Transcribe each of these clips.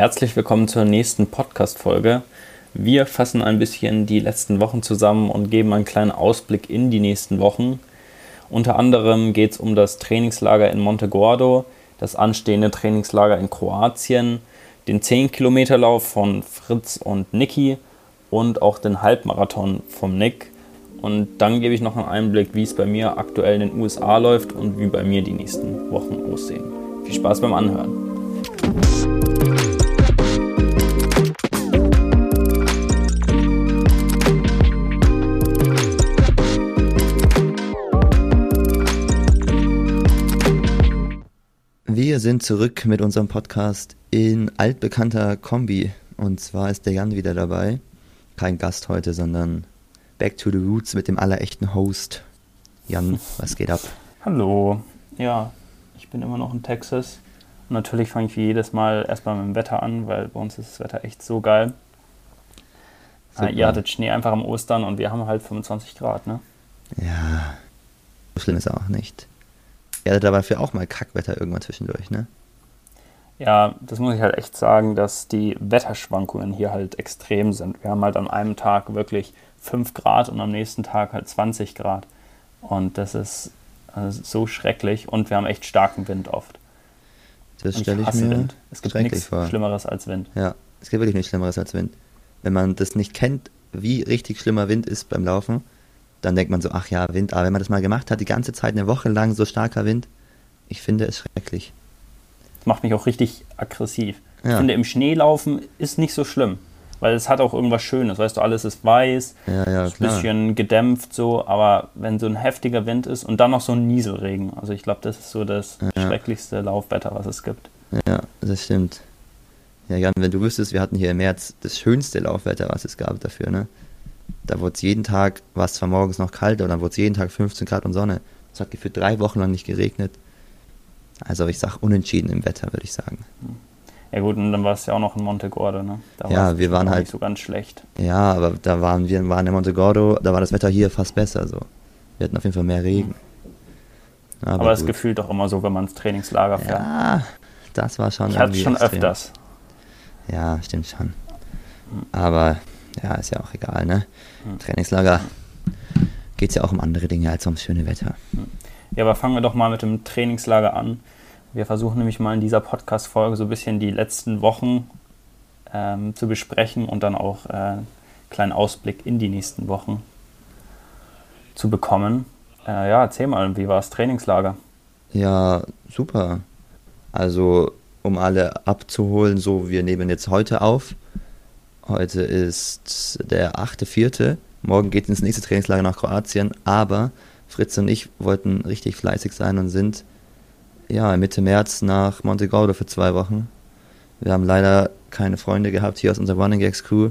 Herzlich willkommen zur nächsten Podcast-Folge. Wir fassen ein bisschen die letzten Wochen zusammen und geben einen kleinen Ausblick in die nächsten Wochen. Unter anderem geht es um das Trainingslager in Montegordo, das anstehende Trainingslager in Kroatien, den 10-Kilometer-Lauf von Fritz und Niki und auch den Halbmarathon vom Nick. Und dann gebe ich noch einen Einblick, wie es bei mir aktuell in den USA läuft und wie bei mir die nächsten Wochen aussehen. Viel Spaß beim Anhören. Wir sind zurück mit unserem Podcast in altbekannter Kombi. Und zwar ist der Jan wieder dabei. Kein Gast heute, sondern Back to the Roots mit dem allerechten Host. Jan, was geht ab? Hallo. Ja, ich bin immer noch in Texas. Und natürlich fange ich wie jedes Mal erstmal mit dem Wetter an, weil bei uns ist das Wetter echt so geil. Äh, ihr hattet Schnee einfach am Ostern und wir haben halt 25 Grad, ne? Ja, so schlimm ist auch nicht. Ihr hattet aber dafür auch mal Kackwetter irgendwann zwischendurch, ne? Ja, das muss ich halt echt sagen, dass die Wetterschwankungen hier halt extrem sind. Wir haben halt an einem Tag wirklich 5 Grad und am nächsten Tag halt 20 Grad. Und das ist also so schrecklich und wir haben echt starken Wind oft. Das stelle ich, ich mir Wind. Es gibt nichts vor. Schlimmeres als Wind. Ja, es gibt wirklich nichts Schlimmeres als Wind. Wenn man das nicht kennt, wie richtig schlimmer Wind ist beim Laufen, dann denkt man so, ach ja, Wind. Aber wenn man das mal gemacht hat, die ganze Zeit eine Woche lang so starker Wind, ich finde es schrecklich. Das macht mich auch richtig aggressiv. Ja. Ich finde, im Schnee laufen ist nicht so schlimm. Weil es hat auch irgendwas Schönes, weißt du, alles ist weiß, ja, ja, ist ein bisschen gedämpft so, aber wenn so ein heftiger Wind ist und dann noch so ein Nieselregen, also ich glaube, das ist so das schrecklichste Laufwetter, was es gibt. Ja, das stimmt. Ja, Jan, wenn du wüsstest, wir hatten hier im März das schönste Laufwetter, was es gab dafür, ne? Da wurde es jeden Tag, war es zwar morgens noch kalt, aber dann wurde es jeden Tag 15 Grad und Sonne. Es hat gefühlt drei Wochen lang nicht geregnet. Also ich sag unentschieden im Wetter, würde ich sagen. Ja gut, und dann war es ja auch noch in Montegordo, ne? Da ja, wir waren halt nicht so ganz schlecht. Ja, aber da waren wir waren in Montegordo, da war das Wetter hier fast besser so. Wir hatten auf jeden Fall mehr Regen. Aber, aber es gefühlt doch immer so, wenn man ins Trainingslager fährt. Ja, das war schon Ich hatte es schon extrem. öfters. Ja, stimmt schon. Aber ja, ist ja auch egal, ne? Hm. Trainingslager geht es ja auch um andere Dinge als ums schöne Wetter. Ja, aber fangen wir doch mal mit dem Trainingslager an. Wir versuchen nämlich mal in dieser Podcast-Folge so ein bisschen die letzten Wochen ähm, zu besprechen und dann auch äh, einen kleinen Ausblick in die nächsten Wochen zu bekommen. Äh, ja, erzähl mal, wie war das Trainingslager? Ja, super. Also, um alle abzuholen, so, wir nehmen jetzt heute auf. Heute ist der 8.4. Morgen geht es ins nächste Trainingslager nach Kroatien, aber Fritz und ich wollten richtig fleißig sein und sind ja Mitte März nach Montegordo für zwei Wochen. Wir haben leider keine Freunde gehabt hier aus unserer Running Gags Crew,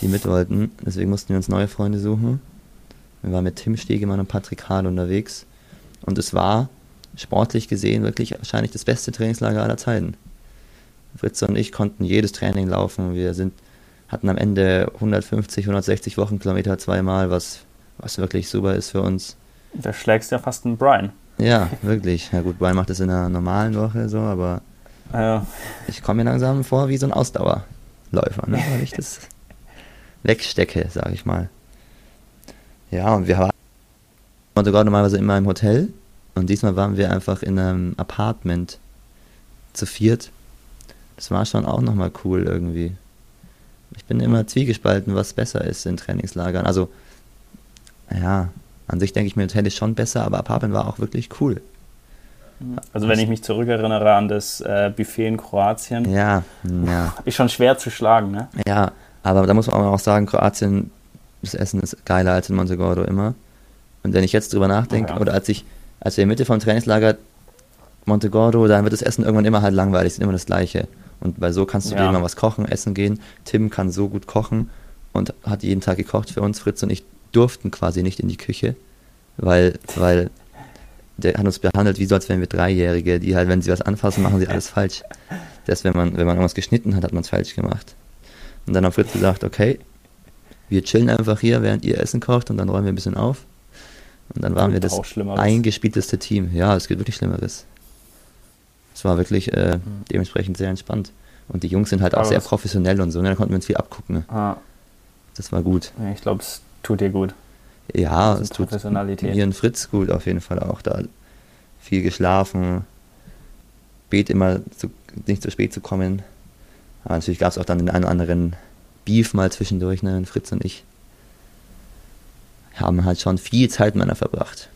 die mit wollten. Deswegen mussten wir uns neue Freunde suchen. Wir waren mit Tim Stegemann und Patrick Hahn unterwegs. Und es war sportlich gesehen wirklich wahrscheinlich das beste Trainingslager aller Zeiten. Fritz und ich konnten jedes Training laufen. Wir sind, hatten am Ende 150, 160 Wochenkilometer zweimal, was, was wirklich super ist für uns. Da schlägst ja fast einen Brian. Ja, wirklich. Ja gut, Brian macht das in einer normalen Woche so, aber ja. ich komme mir langsam vor wie so ein Ausdauerläufer, ne? weil ich das wegstecke, sage ich mal. Ja, und wir waren sogar normalerweise immer im Hotel und diesmal waren wir einfach in einem Apartment zu viert. Das war schon auch nochmal cool irgendwie. Ich bin immer zwiegespalten, was besser ist in Trainingslagern. Also, ja, an sich denke ich mir, Hotel ist schon besser, aber Apartment war auch wirklich cool. Also wenn ich mich zurückerinnere an das äh, Buffet in Kroatien, ja, ja. ist schon schwer zu schlagen, ne? Ja, aber da muss man auch sagen, Kroatien, das Essen ist geiler als in Montegordo immer. Und wenn ich jetzt drüber nachdenke, ja. oder als ich, als wir in Mitte vom Trainingslager Montegordo, dann wird das Essen irgendwann immer halt langweilig, ist immer das Gleiche. Und weil so kannst du ja. dir immer was kochen, essen gehen. Tim kann so gut kochen und hat jeden Tag gekocht für uns, Fritz und ich durften quasi nicht in die Küche, weil, weil der hat uns behandelt wie so, als wären wir Dreijährige, die halt, wenn sie was anfassen, machen sie alles falsch. Das, wenn man, wenn man irgendwas geschnitten hat, hat man es falsch gemacht. Und dann hat Fritz gesagt, okay, wir chillen einfach hier, während ihr Essen kocht und dann räumen wir ein bisschen auf. Und dann waren wir das eingespielteste Team. Ja, es gibt wirklich Schlimmeres. Es war wirklich äh, mhm. dementsprechend sehr entspannt. Und die Jungs sind halt auch Aber sehr professionell und so, ne? da konnten wir uns viel abgucken. Ah, Das war gut. ja, ich glaube, es tut dir gut. Ja, es tut Professionalität. mir und Fritz gut auf jeden Fall auch. Da viel geschlafen, spät immer zu, nicht zu spät zu kommen. Aber natürlich gab es auch dann den einen oder anderen Beef mal zwischendurch, ne? Und Fritz und ich haben halt schon viel Zeit miteinander verbracht.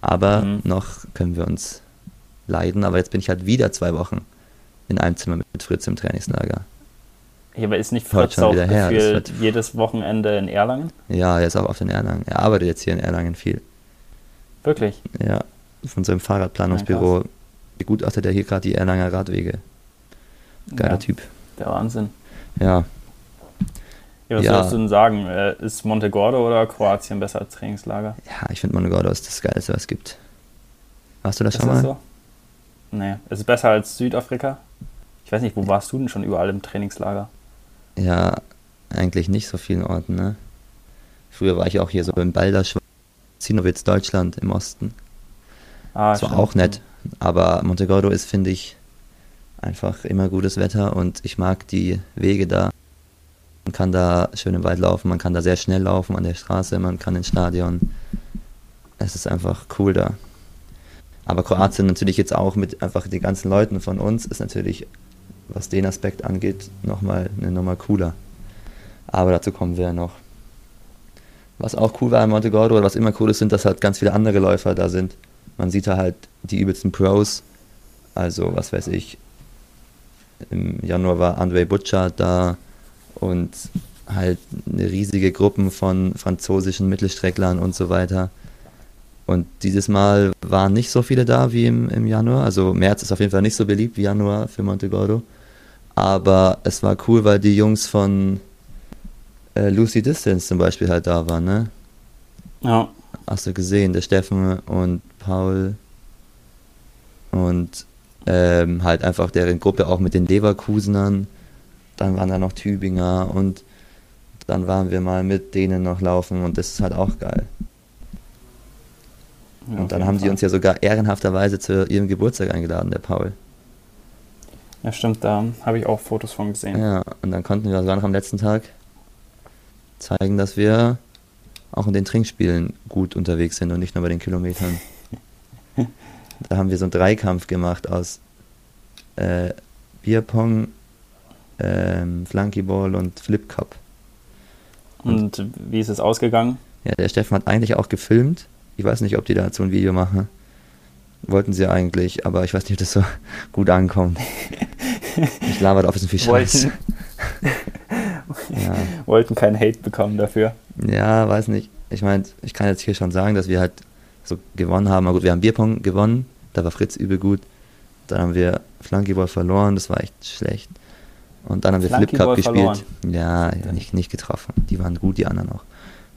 Aber Mhm. noch können wir uns leiden. Aber jetzt bin ich halt wieder zwei Wochen in einem Zimmer mit, Fritz im Trainingslager. Ja, aber ist nicht Fritz auch wieder her, das jedes Wochenende in Erlangen? Ja, er ist auch auf den Erlangen. Er arbeitet jetzt hier in Erlangen viel. Wirklich? Ja, von seinem Fahrradplanungsbüro begutachtet er hier gerade die Erlanger Radwege. Geiler ja, Typ. Der Wahnsinn. Ja, Ja, was Ja. würdest du denn sagen? Äh, Ist Montegordo oder Kroatien besser als Trainingslager? ja, ich finde Monogordo ist das Geilste, was es gibt. Warst du da Ist schon das mal? so? Nee. Ist es besser als Südafrika? Ich weiß nicht, wo warst du denn schon überall im Trainingslager? Ja, eigentlich nicht so vielen Orten, ne? Früher war ich auch hier so in Balderschwang, Zinowitz, Deutschland im Osten. Ah, Das war stimmt. auch nett. Aber Montegordo ist, finde ich, einfach immer gutes Wetter und ich mag die Wege da. Man kann da schön im Wald laufen, man kann da sehr schnell laufen an der Straße, man kann ins Stadion. Es ist einfach cool da. Aber Kroatien natürlich jetzt auch mit einfach den ganzen Leuten von uns ist natürlich, was den Aspekt angeht, nochmal eine Nummer cooler. Aber dazu kommen wir ja noch. Was auch cool war in Montegordo, oder was immer cool ist, sind, dass halt ganz viele andere Läufer da sind. Man sieht da halt die übelsten Pros. Also, was weiß ich. Im Januar war Andrei Butcher da und halt eine riesige Gruppen von französischen Mittelstrecklern und so weiter. Und dieses Mal waren nicht so viele da wie im, im Januar. Also März ist auf jeden Fall nicht so beliebt wie Januar für Montegordo. Aber es war cool, weil die Jungs von äh, Lucy Distance zum Beispiel halt da waren, ne? Ja. Hast du gesehen, der Steffen und Paul und ähm, halt einfach deren Gruppe auch mit den Leverkusenern. Dann waren da noch Tübinger und dann waren wir mal mit denen noch laufen und das ist halt auch geil. Ja, und dann haben die Fall. uns ja sogar ehrenhafterweise zu ihrem Geburtstag eingeladen, der Paul. Ja, stimmt, da habe ich auch Fotos von gesehen. Ja, und dann konnten wir sogar noch am letzten Tag zeigen, dass wir auch in den Trinkspielen gut unterwegs sind und nicht nur bei den Kilometern. da haben wir so einen Dreikampf gemacht aus äh, Bierpong, ähm, Flunkyball und Flip Cup. Und wie ist es ausgegangen? Ja, der Steffen hat eigentlich auch gefilmt. Ich weiß nicht, ob die dazu ein Video machen. Wollten sie eigentlich, aber ich weiß nicht, ob das so gut ankommt. Ich laber ein bisschen viel Scheiß. Wollten, Ja. wollten keinen Hate bekommen dafür. Ja, weiß nicht. Ich meine, ich kann jetzt hier schon sagen, dass wir halt so gewonnen haben. Aber gut, wir haben Bierpong gewonnen, da war Fritz übel gut. Dann haben wir Flunkyball verloren, das war echt schlecht. Und dann haben wir Flip Cup gespielt. verloren? Ja, ja, nicht, nicht getroffen. Die waren gut, die anderen auch.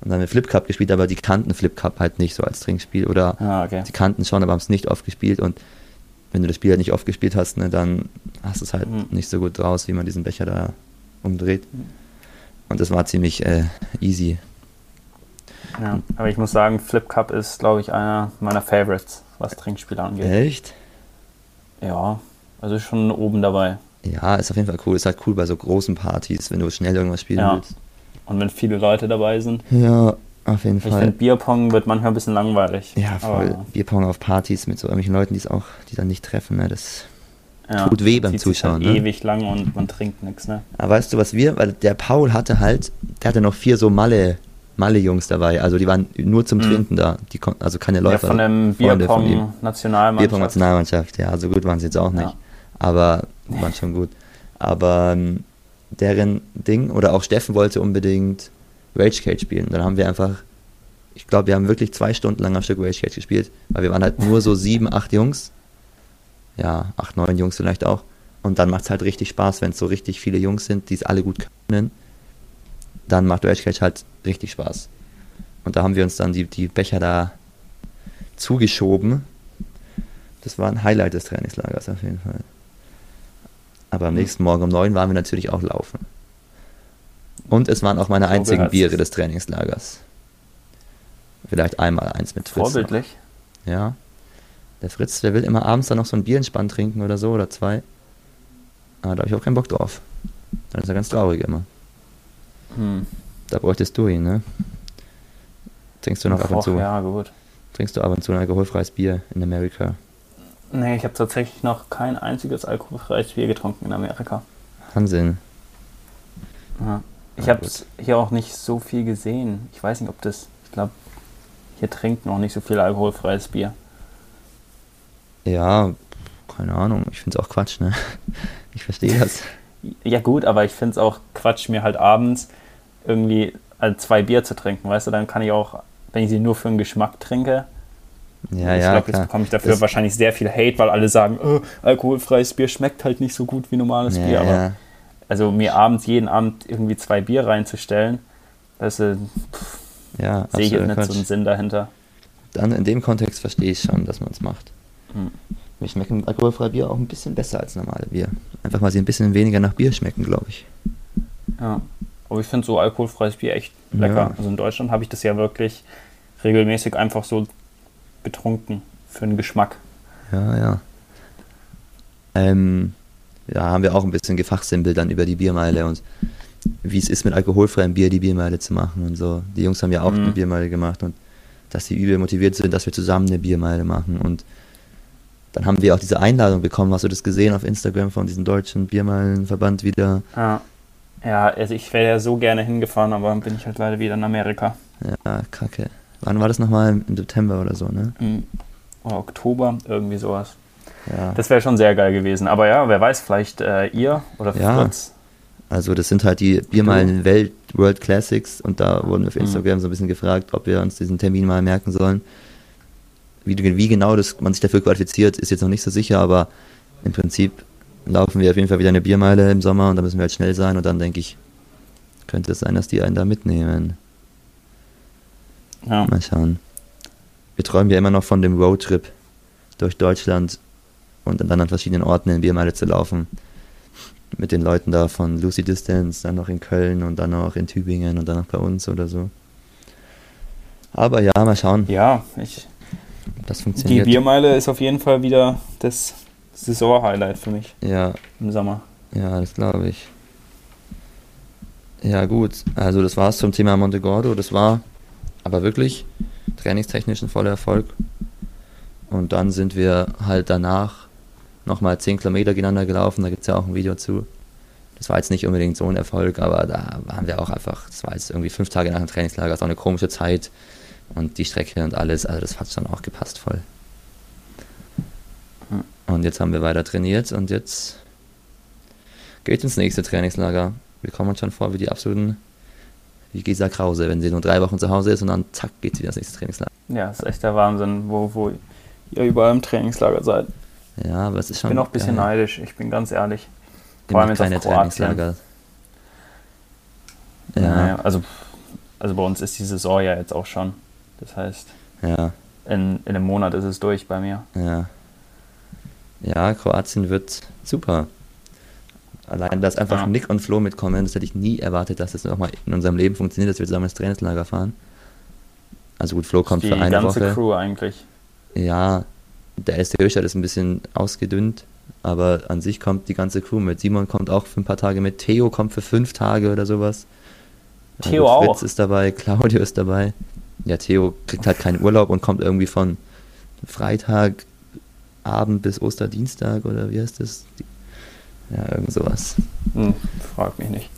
Und dann haben wir Flip Cup gespielt, aber die kannten Flip Cup halt nicht so als Trinkspiel. Oder Ah, okay. die kannten schon, aber haben es nicht oft gespielt. Und wenn du das Spiel halt nicht oft gespielt hast, ne, dann hast du es halt Mhm. nicht so gut draus, wie man diesen Becher da umdreht. Mhm. Und das war ziemlich äh, easy. Ja. Aber ich muss sagen, Flip Cup ist, glaube ich, einer meiner Favorites, was Trinkspiele angeht. Echt? Ja, also schon oben dabei. Ja, ist auf jeden Fall cool. Ist halt cool bei so großen Partys, wenn du schnell irgendwas spielen Ja. willst. Und wenn viele Leute dabei sind. Ja, auf jeden Ich Fall. finde, Bierpong wird manchmal ein bisschen langweilig. ja, voll. Aber, Bierpong auf Partys mit so irgendwelchen Leuten, die es auch, die dann nicht treffen, ne? Das. ja, tut weh beim zieht sich Zuschauen, Halt ne? ewig lang und man trinkt nichts, ne? Aber weißt du, was wir, weil der Paul hatte halt, der hatte noch vier so Malle, Malle-Jungs dabei. Also die waren nur zum Mhm. Trinken da. Die konnten, also keine Ja, Läufer. von dem Freunde von ihm. Bierpong-Nationalmannschaft. Bierpong-Nationalmannschaft, ja, so gut waren sie jetzt auch nicht. Ja. Aber waren schon gut. Aber ähm, deren Ding, oder auch Steffen wollte unbedingt Rage Cage spielen. Dann haben wir einfach, ich glaube, wir haben wirklich zwei Stunden lang am Stück Rage Cage gespielt, weil wir waren halt nur so sieben, acht Jungs. Ja, acht, neun Jungs vielleicht auch. Und dann macht es halt richtig Spaß, wenn es so richtig viele Jungs sind, die es alle gut können. Dann macht Rage Cage halt richtig Spaß. Und da haben wir uns dann die, die Becher da zugeschoben. Das war ein Highlight des Trainingslagers auf jeden Fall. Aber am Mhm. nächsten Morgen um neun waren wir natürlich auch laufen. Und es waren auch meine einzigen. Biere des Trainingslagers. Vielleicht einmal eins mit Fritz. noch. Vorbildlich. Ja. Der Fritz, der will immer abends dann noch so ein Bierenspand trinken oder so oder zwei. Aber da habe ich auch keinen Bock drauf. Dann ist er ganz traurig immer. Hm. Da bräuchtest du ihn, ne? Trinkst du noch ab und zu? Ja, gut. Trinkst du ab und zu ein alkoholfreies Bier in Amerika? Nee, ich habe tatsächlich noch kein einziges alkoholfreies Bier getrunken in Amerika. Wahnsinn. Ja. Ich habe hier auch nicht so viel gesehen. Ich weiß nicht, ob das. Ich glaube, hier trinkt noch nicht so viel alkoholfreies Bier. Ja, keine Ahnung. Ich finde es auch Quatsch, ne? Ich verstehe das. Ja, gut, aber ich finde es auch Quatsch, mir halt abends irgendwie äh, zwei Bier zu trinken. Weißt du, dann kann ich auch, wenn ich sie nur für den Geschmack trinke, Ja, ich ja, glaube, jetzt bekomme ich dafür Das- wahrscheinlich sehr viel Hate, weil alle sagen, oh, alkoholfreies Bier schmeckt halt nicht so gut wie normales Ja, Bier. Aber ja. also mir abends jeden Abend irgendwie zwei Bier reinzustellen, das äh, ja, sehe ich jetzt nicht so einen Quatsch. Sinn dahinter. Dann in dem Kontext verstehe ich schon, dass man es macht. Hm. Mir schmecken alkoholfreie Bier auch ein bisschen besser als normale Bier. Einfach mal sie ein bisschen weniger nach Bier schmecken, glaube ich. Ja. Aber ich finde so alkoholfreies Bier echt lecker. Ja. Also in Deutschland habe ich das ja wirklich regelmäßig einfach so getrunken für den Geschmack. Ja, ja. Ähm, ja, haben wir auch ein bisschen gefachsimpelt dann über die Biermeile und wie es ist, mit alkoholfreiem Bier die Biermeile zu machen und so. Die Jungs haben ja auch Mhm. eine Biermeile gemacht und dass sie übel motiviert sind, dass wir zusammen eine Biermeile machen und dann haben wir auch diese Einladung bekommen, hast du das gesehen auf Instagram von diesem deutschen Biermeilenverband wieder? Ja. Ja, also ich wäre ja so gerne hingefahren, aber dann bin ich halt leider wieder in Amerika. Ja, kacke. Wann war das nochmal? Im September oder so, ne? Im oder Oktober, irgendwie sowas. Ja. Das wäre schon sehr geil gewesen. Aber ja, wer weiß, vielleicht äh, ihr oder Ja. Fritz. Also das sind halt die Biermeilen Welt World Classics und da wurden wir auf Mhm. Instagram so ein bisschen gefragt, ob wir uns diesen Termin mal merken sollen. Wie, wie genau das, man sich dafür qualifiziert, ist jetzt noch nicht so sicher, aber im Prinzip laufen wir auf jeden Fall wieder eine Biermeile im Sommer und da müssen wir halt schnell sein und dann denke ich, könnte es sein, dass die einen da mitnehmen. Ja. Mal schauen. Wir träumen ja immer noch von dem Roadtrip durch Deutschland und dann an verschiedenen Orten in Biermeile zu laufen. Mit den Leuten da von Lucy Distance, dann noch in Köln und dann noch in Tübingen und dann noch bei uns oder so. Aber ja, mal schauen, ja, ich, das die funktioniert. Biermeile ist auf jeden Fall wieder das Saison-Highlight für mich Ja, im Sommer. ja, das glaube ich. Ja, gut. Also, das war's zum Thema Monte Gordo. Das war aber wirklich trainingstechnisch ein voller Erfolg. Und dann sind wir halt danach nochmal 10 Kilometer gegeneinander gelaufen. Da gibt es ja auch ein Video zu. Das war jetzt nicht unbedingt so ein Erfolg, aber da waren wir auch einfach, das war jetzt irgendwie fünf Tage nach dem Trainingslager, das war eine komische Zeit und die Strecke und alles, also das hat schon auch gepasst voll. Und jetzt haben wir weiter trainiert und jetzt geht ins nächste Trainingslager. Wir kommen uns schon vor wie die absoluten, wie Gesa Krause, wenn sie nur drei Wochen zu Hause ist und dann zack geht sie wieder ins nächste Trainingslager. Ja, ist echt der Wahnsinn, wo, wo ihr überall im Trainingslager seid. Ja, aber es ist Ich schon. bin auch ein bisschen geil. neidisch, ich bin ganz ehrlich. Vor allem jetzt auf kleine Kroatien. Trainingslager. Naja, Ja, also, also bei uns ist die Saison ja jetzt auch schon. Das heißt, ja, in, in einem Monat ist es durch bei mir. ja. Ja, Kroatien wird super. Allein, dass einfach Ja. Nick und Flo mitkommen, das hätte ich nie erwartet, dass das nochmal in unserem Leben funktioniert, dass wir zusammen ins Trainingslager fahren. Also gut, Flo kommt die für eine ganze Woche. Crew eigentlich. Ja, der erste Höchstadt ist ein bisschen ausgedünnt, aber an sich kommt die ganze Crew mit. Simon kommt auch für ein paar Tage mit. Theo kommt für fünf Tage oder sowas. Ja, Theo auch? Fritz ist dabei, Claudio ist dabei. Ja, Theo kriegt halt keinen Urlaub und kommt irgendwie von Freitagabend bis Osterdienstag oder wie heißt das? Ja, irgend sowas. Hm, frag mich nicht.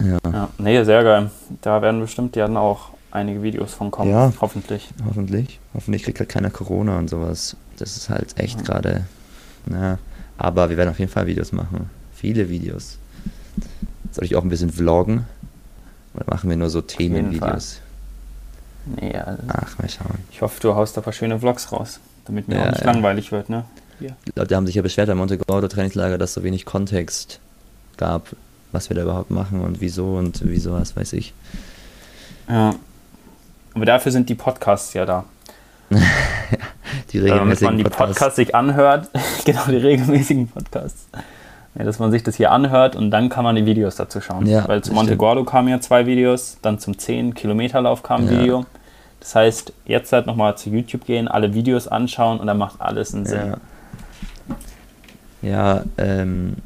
Ja, Ja, nee, sehr geil. Da werden bestimmt ja dann auch einige Videos von kommen. Ja. Hoffentlich. hoffentlich. Hoffentlich kriegt halt keiner Corona und sowas. Das ist halt echt Ja. gerade. Na, aber wir werden auf jeden Fall Videos machen. Viele Videos. Soll ich auch ein bisschen vloggen? Oder machen wir nur so Themenvideos? Nee, also Ach, mal schauen. ich hoffe, du haust da ein paar schöne Vlogs raus, damit mir Ja, auch nicht langweilig wird, ne? Die Leute haben sich ja beschwert am Monte Gordo Trainingslager, dass so wenig Kontext gab, was wir da überhaupt machen und wieso und wieso, was weiß ich. Ja. Aber dafür sind die Podcasts ja da. Die Damit man regelmäßigen die Podcasts. Podcasts sich anhört, genau, die regelmäßigen Podcasts. Ja, dass man sich das hier anhört und dann kann man die Videos dazu schauen. Ja, Weil zu Monte. Gordo kamen ja zwei Videos, dann zum 10-Kilometer-Lauf kam ein Ja. Video. Das heißt, jetzt halt nochmal zu YouTube gehen, alle Videos anschauen und dann macht alles einen Sinn. Ja, ähm,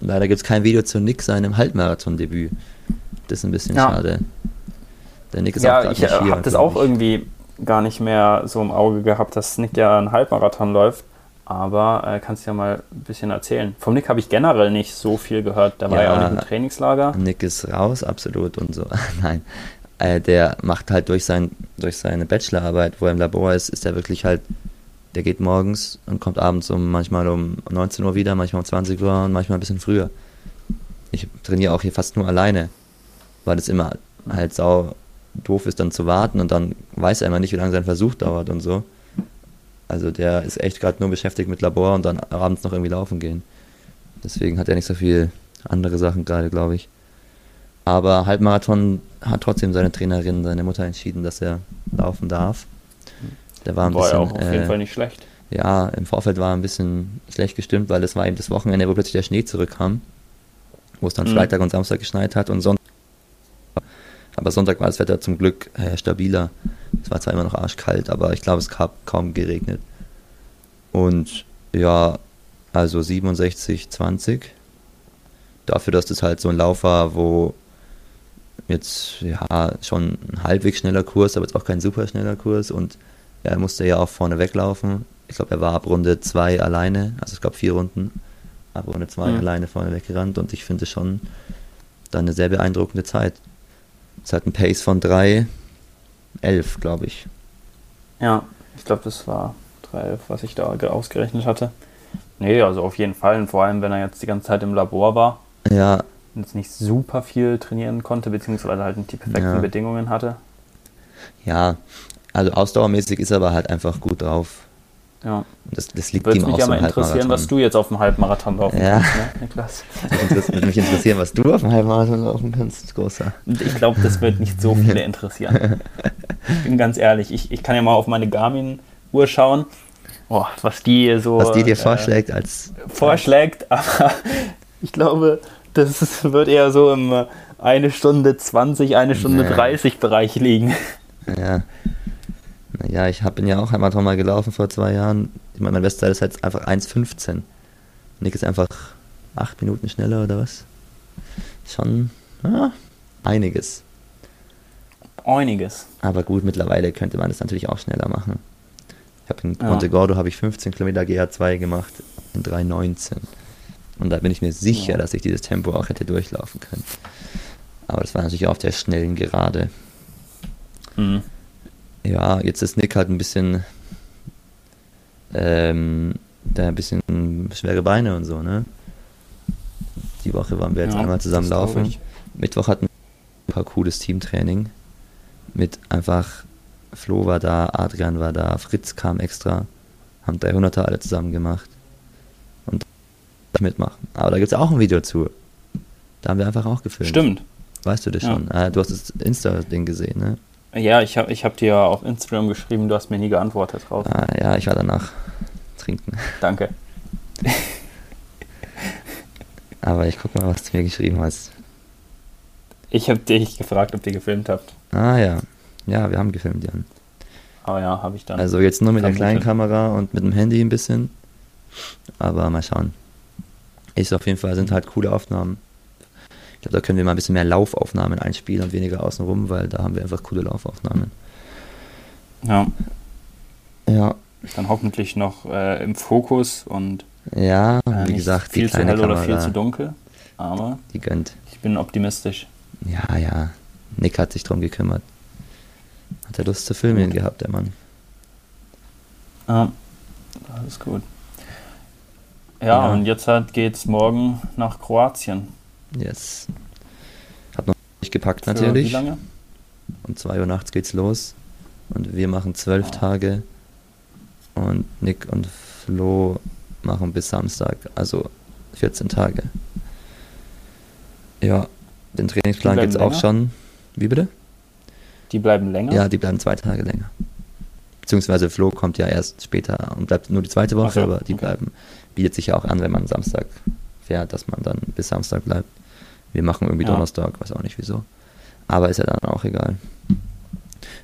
leider gibt es kein Video zu Nick seinem Halbmarathon-Debüt. Das ist ein bisschen ja. schade. Der Nick ist ja, auch ich äh, habe das auch ich. irgendwie gar nicht mehr so im Auge gehabt, dass Nick ja einen Halbmarathon läuft. Aber äh, kannst du ja mal ein bisschen erzählen. Vom Nick habe ich generell nicht so viel gehört. Der war ja, ja auch nicht im Trainingslager. Nick ist raus, absolut und so. Nein, äh, der macht halt durch, sein, durch seine Bachelorarbeit, wo er im Labor ist, ist er wirklich halt, der geht morgens und kommt abends um manchmal um 19 Uhr wieder, manchmal um 20 Uhr und manchmal ein bisschen früher. Ich trainiere auch hier fast nur alleine, weil es immer halt sau doof ist, dann zu warten und dann weiß er immer nicht, wie lange sein Versuch dauert und so. Also der ist echt gerade nur beschäftigt mit Labor und dann abends noch irgendwie laufen gehen. Deswegen hat er nicht so viel andere Sachen gerade, glaube ich. Aber Halbmarathon hat trotzdem seine Trainerin, seine Mutter entschieden, dass er laufen darf. Der war ein war bisschen. War ja auch auf jeden äh, Fall nicht schlecht. Ja, im Vorfeld war er ein bisschen schlecht gestimmt, weil es war eben das Wochenende, wo plötzlich der Schnee zurückkam. Wo es dann mhm. Freitag und Samstag geschneit hat und Sonntag aber Sonntag war das Wetter zum Glück äh, stabiler. Es war zwar immer noch arschkalt, aber ich glaube, es hat kaum geregnet. Und ja, also 67, 20. Dafür, dass das halt so ein Lauf war, wo jetzt ja schon ein halbwegs schneller Kurs, aber jetzt auch kein super schneller Kurs und er musste ja auch vorne weglaufen. Ich glaube, er war ab Runde 2 alleine, also es gab vier Runden, ab Runde 2 mhm. alleine vorne weggerannt und ich finde schon dann eine sehr beeindruckende Zeit. Es hat ein Pace von 3, 11, glaube ich. Ja, ich glaube, das war 3, was ich da ausgerechnet hatte. Nee, also auf jeden Fall. Und vor allem, wenn er jetzt die ganze Zeit im Labor war. Ja. Und jetzt nicht super viel trainieren konnte, beziehungsweise halt nicht die perfekten ja. Bedingungen hatte. Ja, also ausdauermäßig ist er aber halt einfach gut drauf. Ja. Das, das liegt Würde ihm mich auch ja mal interessieren, was du jetzt auf dem Halbmarathon laufen ja. kannst, ne, Niklas? Würde mich interessieren, was du auf dem Halbmarathon laufen kannst, großer. Ich glaube, das wird nicht so viele interessieren. ich bin ganz ehrlich, ich, ich kann ja mal auf meine Garmin-Uhr schauen, oh, was die so. Was die dir äh, vorschlägt als. Vorschlägt, aber ich glaube, das wird eher so im äh, eine Stunde 20, eine Stunde ja. 30 Bereich liegen. Ja. Ja, ich bin ja auch einmal mal gelaufen vor zwei Jahren. Ich meine, mein Bestzeit ist halt einfach 1,15. Nick ist einfach acht Minuten schneller oder was? Schon ja, einiges. Einiges. Aber gut, mittlerweile könnte man das natürlich auch schneller machen. Ich habe in Monte Gordo habe ich 15 Kilometer GA2 gemacht in 3,19. Und da bin ich mir sicher, ja. dass ich dieses Tempo auch hätte durchlaufen können. Aber das war natürlich auf der schnellen Gerade. Mhm ja, jetzt ist Nick halt ein bisschen, ähm, der ein bisschen schwere Beine und so, ne? Die Woche waren wir jetzt ja, einmal zusammen laufen. Mittwoch hatten wir ein paar cooles Teamtraining. Mit einfach Flo war da, Adrian war da, Fritz kam extra, haben 300er alle zusammen gemacht. Und mitmachen. Aber da gibt es auch ein Video zu. Da haben wir einfach auch gefilmt. Stimmt. Weißt du das ja. schon? Ah, du hast das Insta-Ding gesehen, ne? Ja, ich habe ich hab dir auf Instagram geschrieben, du hast mir nie geantwortet drauf. Ah, ja, ich war danach trinken. Danke. Aber ich guck mal, was du mir geschrieben hast. Ich habe dich gefragt, ob ihr gefilmt habt. Ah ja. Ja, wir haben gefilmt, Jan. Aber ja, habe ich dann. Also jetzt nur mit der kleinen Kamera und mit dem Handy ein bisschen. Aber mal schauen. Ist auf jeden Fall, sind halt coole Aufnahmen. Ich glaube, da können wir mal ein bisschen mehr Laufaufnahmen einspielen und weniger außenrum, weil da haben wir einfach coole Laufaufnahmen. Ja. Ja. Dann hoffentlich noch äh, im Fokus und ja, äh, wie gesagt, viel zu hell Kamera, oder viel zu dunkel. Aber die gönnt. Ich bin optimistisch. Ja, ja. Nick hat sich drum gekümmert. Hat er Lust zu filmen gut. gehabt, der Mann. Ja, alles gut. Ja, ja. und jetzt halt geht's morgen nach Kroatien. Yes. Hab noch nicht gepackt Für natürlich. Wie lange? Um 2 Uhr nachts geht's los. Und wir machen zwölf oh. Tage. Und Nick und Flo machen bis Samstag, also 14 Tage. Ja, den Trainingsplan gibt's länger? auch schon. Wie bitte? Die bleiben länger? Ja, die bleiben zwei Tage länger. Beziehungsweise Flo kommt ja erst später und bleibt nur die zweite Woche, so, aber die okay. bleiben, bietet sich ja auch an, wenn man Samstag fährt, dass man dann bis Samstag bleibt. Wir machen irgendwie ja. Donnerstag, weiß auch nicht wieso. Aber ist ja dann auch egal.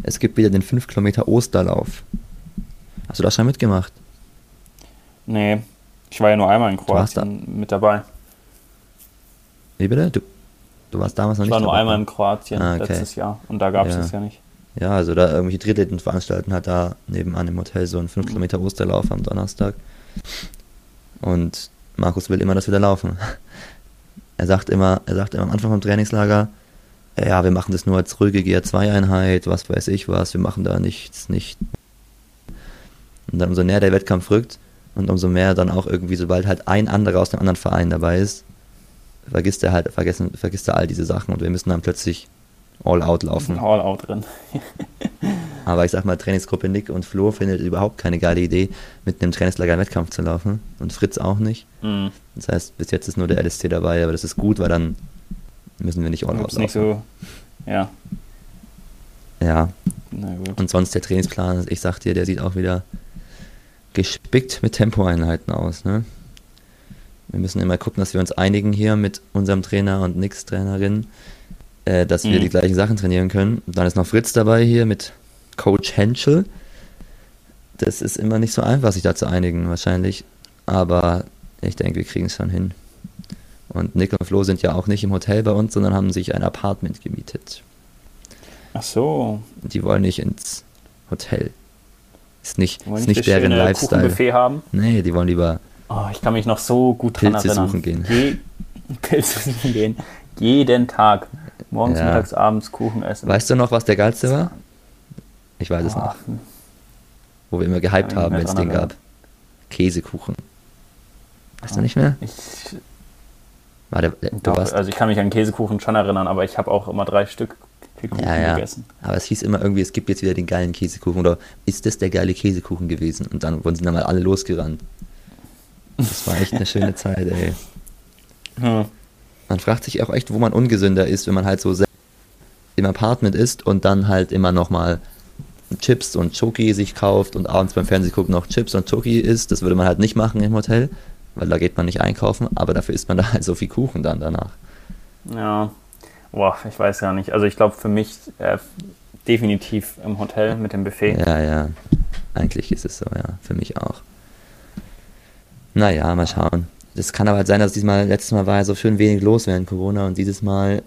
Es gibt wieder den 5 Kilometer Osterlauf. Hast du das schon mitgemacht? Nee, ich war ja nur einmal in Kroatien mit dabei. Wie bitte? Du, du warst damals noch Ich nicht war nur dabei? einmal in Kroatien Ah, okay. letztes Jahr und da gab es Ja. das ja nicht. Ja, also da irgendwelche Triathleten veranstalten hat da nebenan im Hotel so einen 5 Kilometer Osterlauf am Donnerstag. Und Markus will immer, dass wir da laufen. Er sagt immer, er sagt immer am Anfang vom Trainingslager, ja, wir machen das nur als ruhige GR2-Einheit, was weiß ich was, wir machen da nichts, nicht. Und dann umso näher der Wettkampf rückt und umso mehr dann auch irgendwie, sobald halt ein anderer aus dem anderen Verein dabei ist, vergisst er halt, vergessen, vergisst er all diese Sachen und wir müssen dann plötzlich all out laufen. All out drin. Aber ich sag mal, Trainingsgruppe Nick und Flo findet überhaupt keine geile Idee, mit einem Trainingslager einen Wettkampf zu laufen. Und Fritz auch nicht. Mhm. Das heißt, bis jetzt ist nur der LST dabei, aber das ist gut, weil dann müssen wir nicht all out Gibt's nicht laufen. so. Ja, Ja, na gut. und sonst der Trainingsplan, ich sag dir, der sieht auch wieder gespickt mit Tempoeinheiten aus. Ne? Wir müssen immer gucken, dass wir uns einigen hier mit unserem Trainer und Nicks Trainerin, äh, dass wir Mhm. die gleichen Sachen trainieren können. Und dann ist noch Fritz dabei hier mit Coach Henschel. Das ist immer nicht so einfach, sich da zu einigen, wahrscheinlich. Aber ich denke, wir kriegen es schon hin. Und Nick und Flo sind ja auch nicht im Hotel bei uns, sondern haben sich ein Apartment gemietet. Ach so. Die wollen nicht ins Hotel. Ist nicht, ist nicht nicht deren Lifestyle. Kuchenbuffet haben? Nee, die wollen lieber. Oh, ich kann mich noch so gut dran Pilze erinnern. suchen gehen. Je Pilze suchen gehen. Jeden Tag. Morgens, Ja. mittags, abends Kuchen essen. Weißt du noch, was der geilste war? Ich weiß es Oh, noch. Wo wir immer gehypt mich haben, wenn es den gab. Käsekuchen. Weißt du nicht mehr? ich, War der, der, du doch, warst, also ich kann mich an Käsekuchen schon erinnern, aber ich habe auch immer drei Stück Kuchen ja, ja. gegessen. Aber es hieß immer irgendwie, es gibt jetzt wieder den geilen Käsekuchen. Oder ist das der geile Käsekuchen gewesen? Und dann wurden sie dann mal alle losgerannt. Das war echt eine schöne Zeit, ey. Hm. Man fragt sich auch echt, wo man ungesünder ist, wenn man halt so im Apartment ist und dann halt immer nochmal Chips und Schoki sich kauft und abends beim Fernsehgucken noch Chips und Schoki isst. Das würde man halt nicht machen im Hotel, weil da geht man nicht einkaufen, aber dafür isst man da halt so viel Kuchen dann danach. Ja, boah, ich weiß ja nicht. Also ich glaube für mich äh, definitiv im Hotel mit dem Buffet. Ja, ja. Eigentlich ist es so, ja. Für mich auch. Naja, mal schauen. Das kann aber halt sein, dass diesmal, letztes Mal war ja so schön wenig los während Corona und dieses Mal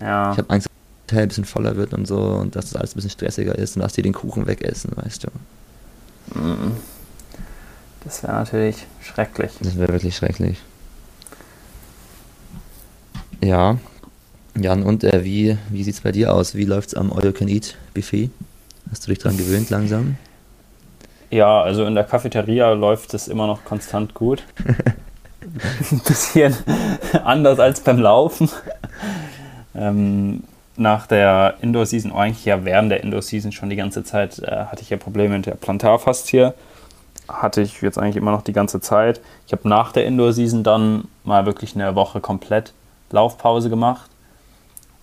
Ja, Ich habe Angst, dass das Hotel ein bisschen voller wird und so und dass das alles ein bisschen stressiger ist und dass die den Kuchen wegessen, weißt du. mm. das wäre natürlich schrecklich. Das wäre wirklich schrecklich. Ja. Jan, und äh, wie, wie sieht es bei dir aus? Wie läuft's am All You Can Eat Buffet? Hast du dich dran gewöhnt langsam? Ja, also in der Cafeteria läuft es immer noch konstant gut. Ein bisschen anders als beim Laufen. ähm, nach der Indoor-Season, eigentlich ja während der Indoor-Season schon die ganze Zeit, äh, hatte ich ja Probleme mit der Plantarfaszie. Hatte ich jetzt eigentlich immer noch die ganze Zeit. Ich habe nach der Indoor-Season dann mal wirklich eine Woche komplett Laufpause gemacht.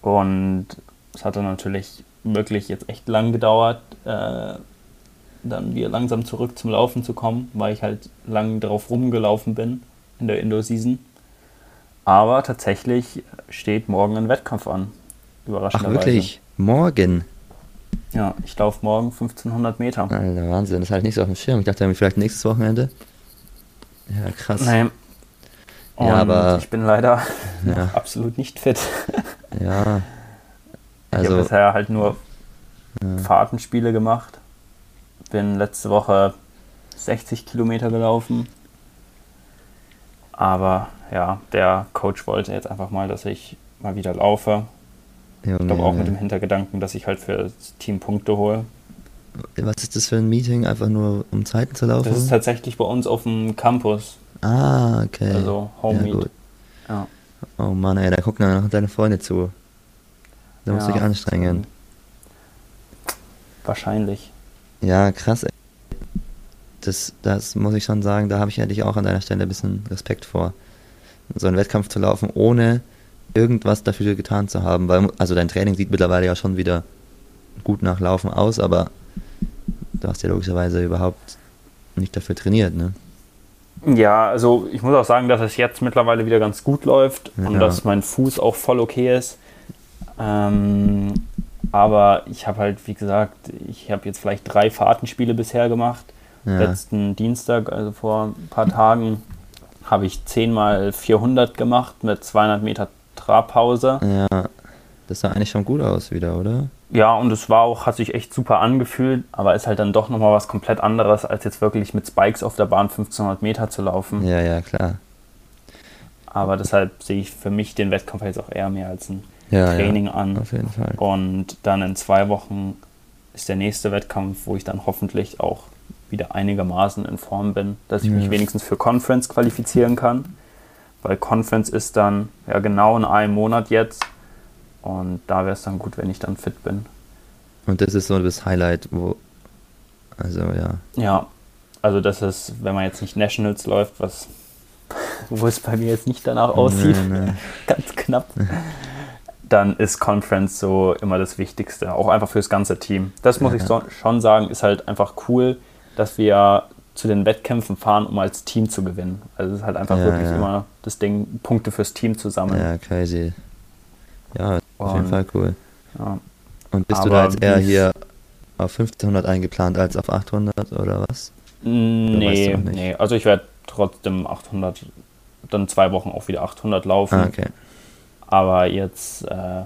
Und es hat dann natürlich wirklich jetzt echt lang gedauert, äh, dann wieder langsam zurück zum Laufen zu kommen, weil ich halt lang drauf rumgelaufen bin in der Indoor-Season. Aber tatsächlich steht morgen ein Wettkampf an. Ach Überraschenderweise. wirklich? Morgen? Ja, ich laufe morgen 1500 Meter. Alter, Wahnsinn, das ich nicht so auf dem Schirm. Ich dachte vielleicht nächstes Wochenende. Ja, krass. Nee. Und Ja, aber- ich bin leider Ja. absolut nicht fit. Ja. ich habe Also, bisher halt nur ja. Fahrtenspiele gemacht. Bin letzte Woche 60 Kilometer gelaufen. Aber ja, der Coach wollte jetzt einfach mal, dass ich mal wieder laufe. Junge, Ich glaube auch mit dem Hintergedanken, dass ich halt für das Team Punkte hole. Was ist das für ein Meeting? Einfach nur um Zeiten zu laufen? Das ist tatsächlich bei uns auf dem Campus. ah, okay. Also Home ja, Meet. gut. Ja. Oh Mann, ey, da gucken dann noch deine Freunde zu. Da musst du Ja, dich anstrengen. Wahrscheinlich. Ja, krass, ey. Das, das muss ich schon sagen, da habe ich eigentlich auch an deiner Stelle ein bisschen Respekt vor. So einen Wettkampf zu laufen, ohne irgendwas dafür getan zu haben. Weil, also dein Training sieht mittlerweile ja schon wieder gut nach Laufen aus, aber du hast ja logischerweise überhaupt nicht dafür trainiert, ne? Ja, also ich muss auch sagen, dass es jetzt mittlerweile wieder ganz gut läuft und Ja. dass mein Fuß auch voll okay ist. Ähm, aber ich habe halt, wie gesagt, ich habe jetzt vielleicht drei Fahrtenspiele bisher gemacht. Ja. Letzten Dienstag, also vor ein paar Tagen, habe ich 10 mal 400 gemacht mit 200 Meter Trabpause. Ja, das sah eigentlich schon gut aus wieder, oder? Ja, und es war auch, hat sich echt super angefühlt, aber ist halt dann doch nochmal was komplett anderes, als jetzt wirklich mit Spikes auf der Bahn 1500 Meter zu laufen. Ja, ja, klar. Aber deshalb sehe ich für mich den Wettkampf jetzt auch eher mehr als ein Ja, Training ja, an. auf jeden Fall. Und dann in zwei Wochen ist der nächste Wettkampf, wo ich dann hoffentlich auch wieder einigermaßen in Form bin, dass ich mich wenigstens für Conference qualifizieren kann. Weil Conference ist dann ja genau in einem Monat jetzt. Und da wäre es dann gut, wenn ich dann fit bin. Und das ist so das Highlight, wo. Also, ja. Ja, also das ist, wenn man jetzt nicht Nationals läuft, was wo es bei mir jetzt nicht danach aussieht, Nee, nee. ganz knapp, dann ist Conference so immer das Wichtigste, auch einfach fürs ganze Team. Das muss Ja. ich so, schon sagen, ist halt einfach cool, dass wir zu den Wettkämpfen fahren, um als Team zu gewinnen. Also es ist halt einfach Ja, wirklich ja. immer das Ding, Punkte fürs Team zu sammeln. Ja, crazy. Ja, auf jeden Und- Fall cool. Ja. Und bist du Aber da jetzt eher hier auf 1500 eingeplant als auf 800 oder was? weißt Nee, du noch nicht. nee, also ich werde trotzdem 800, dann zwei Wochen auch wieder 800 laufen. Ah, okay. Aber jetzt äh,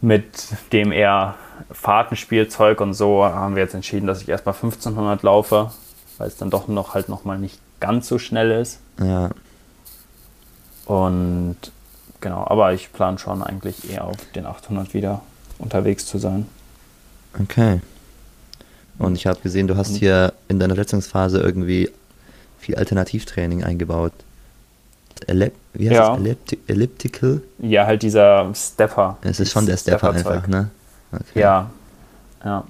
mit dem eher Fahrtenspielzeug und so haben wir jetzt entschieden, dass ich erstmal 1500 laufe, weil es dann doch noch halt nochmal nicht ganz so schnell ist. Ja, Und genau, aber ich plane schon eigentlich eher auf den 800 wieder unterwegs zu sein. okay. Und ich habe gesehen, du hast Und- hier in deiner Verletzungsphase irgendwie viel Alternativtraining eingebaut. Ellip wie heißt Ja. das? Ellipti Elliptical? Ja, halt dieser Stepper. Es ist schon der Stepper Stepper-Zeug. einfach, ne? Okay. Ja, ja.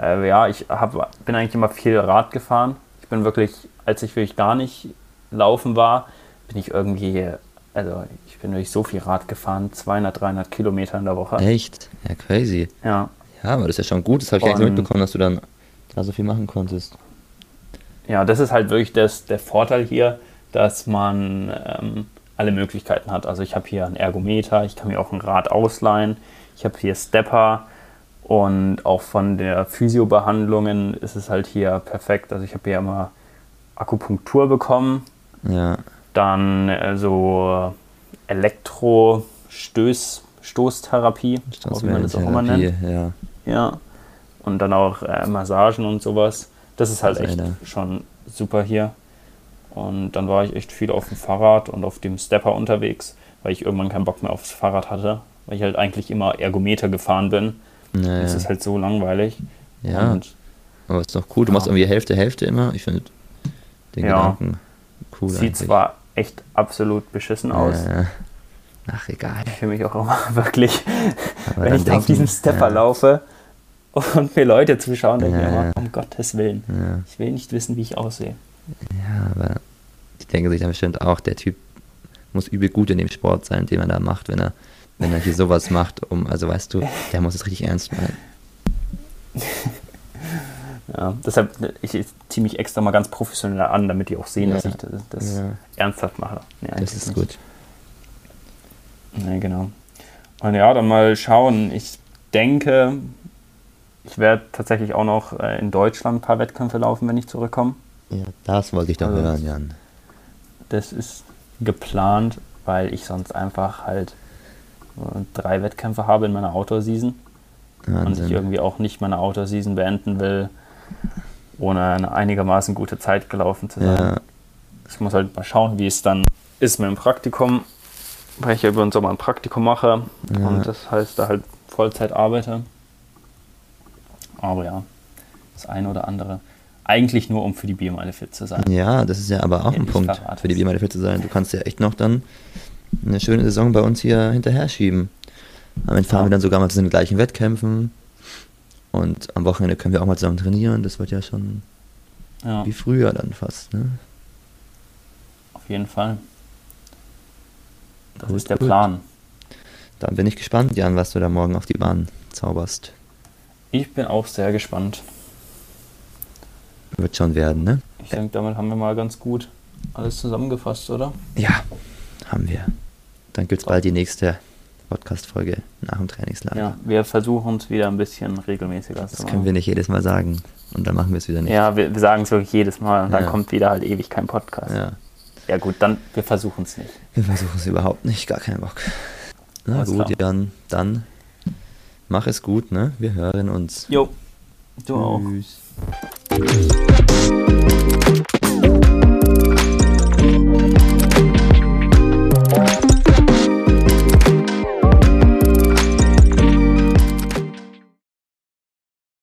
Äh, ja, ich hab, bin eigentlich immer viel Rad gefahren. Ich bin wirklich, als ich wirklich gar nicht laufen war, bin ich irgendwie, also ich bin wirklich so viel Rad gefahren, 200, 300 Kilometer in der Woche. Echt? Ja, crazy. Ja, Ja, aber das ist ja schon gut. Das habe ich gar nicht so mitbekommen, dass du dann da so viel machen konntest. ja, das ist halt wirklich das, der Vorteil hier, dass man ähm, alle Möglichkeiten hat. Also ich habe hier einen Ergometer, ich kann mir auch ein Rad ausleihen, ich habe hier Stepper und auch von der Physiobehandlungen ist es halt hier perfekt. Also ich habe hier immer Akupunktur bekommen, Ja, dann äh, so Elektro-Stoßtherapie, wie man das auch immer nennt. Ja, Ja. Und dann auch äh, Massagen und sowas. Das ist halt ist echt einer. schon super hier. Und dann war ich echt viel auf dem Fahrrad und auf dem Stepper unterwegs, weil ich irgendwann keinen Bock mehr aufs Fahrrad hatte, weil ich halt eigentlich immer Ergometer gefahren bin. ja, Das ist halt so langweilig. ja. Und aber ist doch cool. Du machst Ja. irgendwie Hälfte, Hälfte immer. Ich finde den Ja. Gedanken cool sieht eigentlich. zwar echt absolut beschissen aus. Ja. Ach, egal. Ich fühle mich auch immer wirklich, Aber wenn ich da auf denken- diesem Stepper laufe und mir Leute zuschauen, denke ich mir immer, um Gottes Willen, ich will nicht wissen, wie ich aussehe. Ja, aber die denken sich dann bestimmt auch, der Typ muss übel gut in dem Sport sein, den er da macht, wenn er, wenn er hier sowas macht, um, also weißt du, der muss es richtig ernst meinen. Ja, deshalb, ich ziehe mich extra mal ganz professionell an, damit die auch sehen, Ja. dass ich das, das Ja. ernsthaft mache. Nee, Das ist nicht. gut. Nee, genau. Und ja, dann mal schauen. Ich denke, ich werde tatsächlich auch noch äh, in Deutschland ein paar Wettkämpfe laufen, wenn ich zurückkomme. Ja, das wollte ich doch Also- hören, Jan. Das ist geplant, weil ich sonst einfach halt äh, drei Wettkämpfe habe in meiner Outdoor-Season und ich irgendwie auch nicht meine Outdoor-Season beenden will, ohne eine einigermaßen gute Zeit gelaufen zu sein. Ja, Ich muss halt mal schauen, wie es dann ist mit dem Praktikum, weil ich ja über den Sommer ein Praktikum mache Ja. und das heißt, da halt Vollzeit arbeite. Aber ja, das eine oder andere. Eigentlich nur, um für die Biermeile fit zu sein. ja, das ist ja aber auch Ja, ein Punkt verraten. für die Biermeile fit zu sein. Du kannst ja echt noch dann eine schöne Saison bei uns hier hinterher schieben. Damit fahren Ja. wir dann sogar mal zu den gleichen Wettkämpfen. Und am Wochenende können wir auch mal zusammen trainieren. Das wird ja schon Ja, wie früher dann fast. Ne? auf jeden Fall. Das Gut, ist der gut. Plan. Dann bin ich gespannt, Jan, was du da morgen auf die Bahn zauberst. Ich bin auch sehr gespannt. Wird schon werden, ne? Ich denke, damit haben wir mal ganz gut alles zusammengefasst, oder? Ja, haben wir. Dann gibt es bald die nächste Podcast-Folge nach dem Trainingslager. Ja, wir versuchen es wieder ein bisschen regelmäßiger zu Das machen. können wir nicht jedes Mal sagen. Und dann machen wir es wieder nicht. Ja, wir, wir sagen es wirklich jedes Mal und dann Ja. kommt wieder halt ewig kein Podcast. Ja. Ja gut, dann wir versuchen es nicht. Wir versuchen es überhaupt nicht, gar keinen Bock. Na Alles gut, klar. Jan, dann mach es gut, ne? Wir hören uns. Jo, du auch. Tschüss.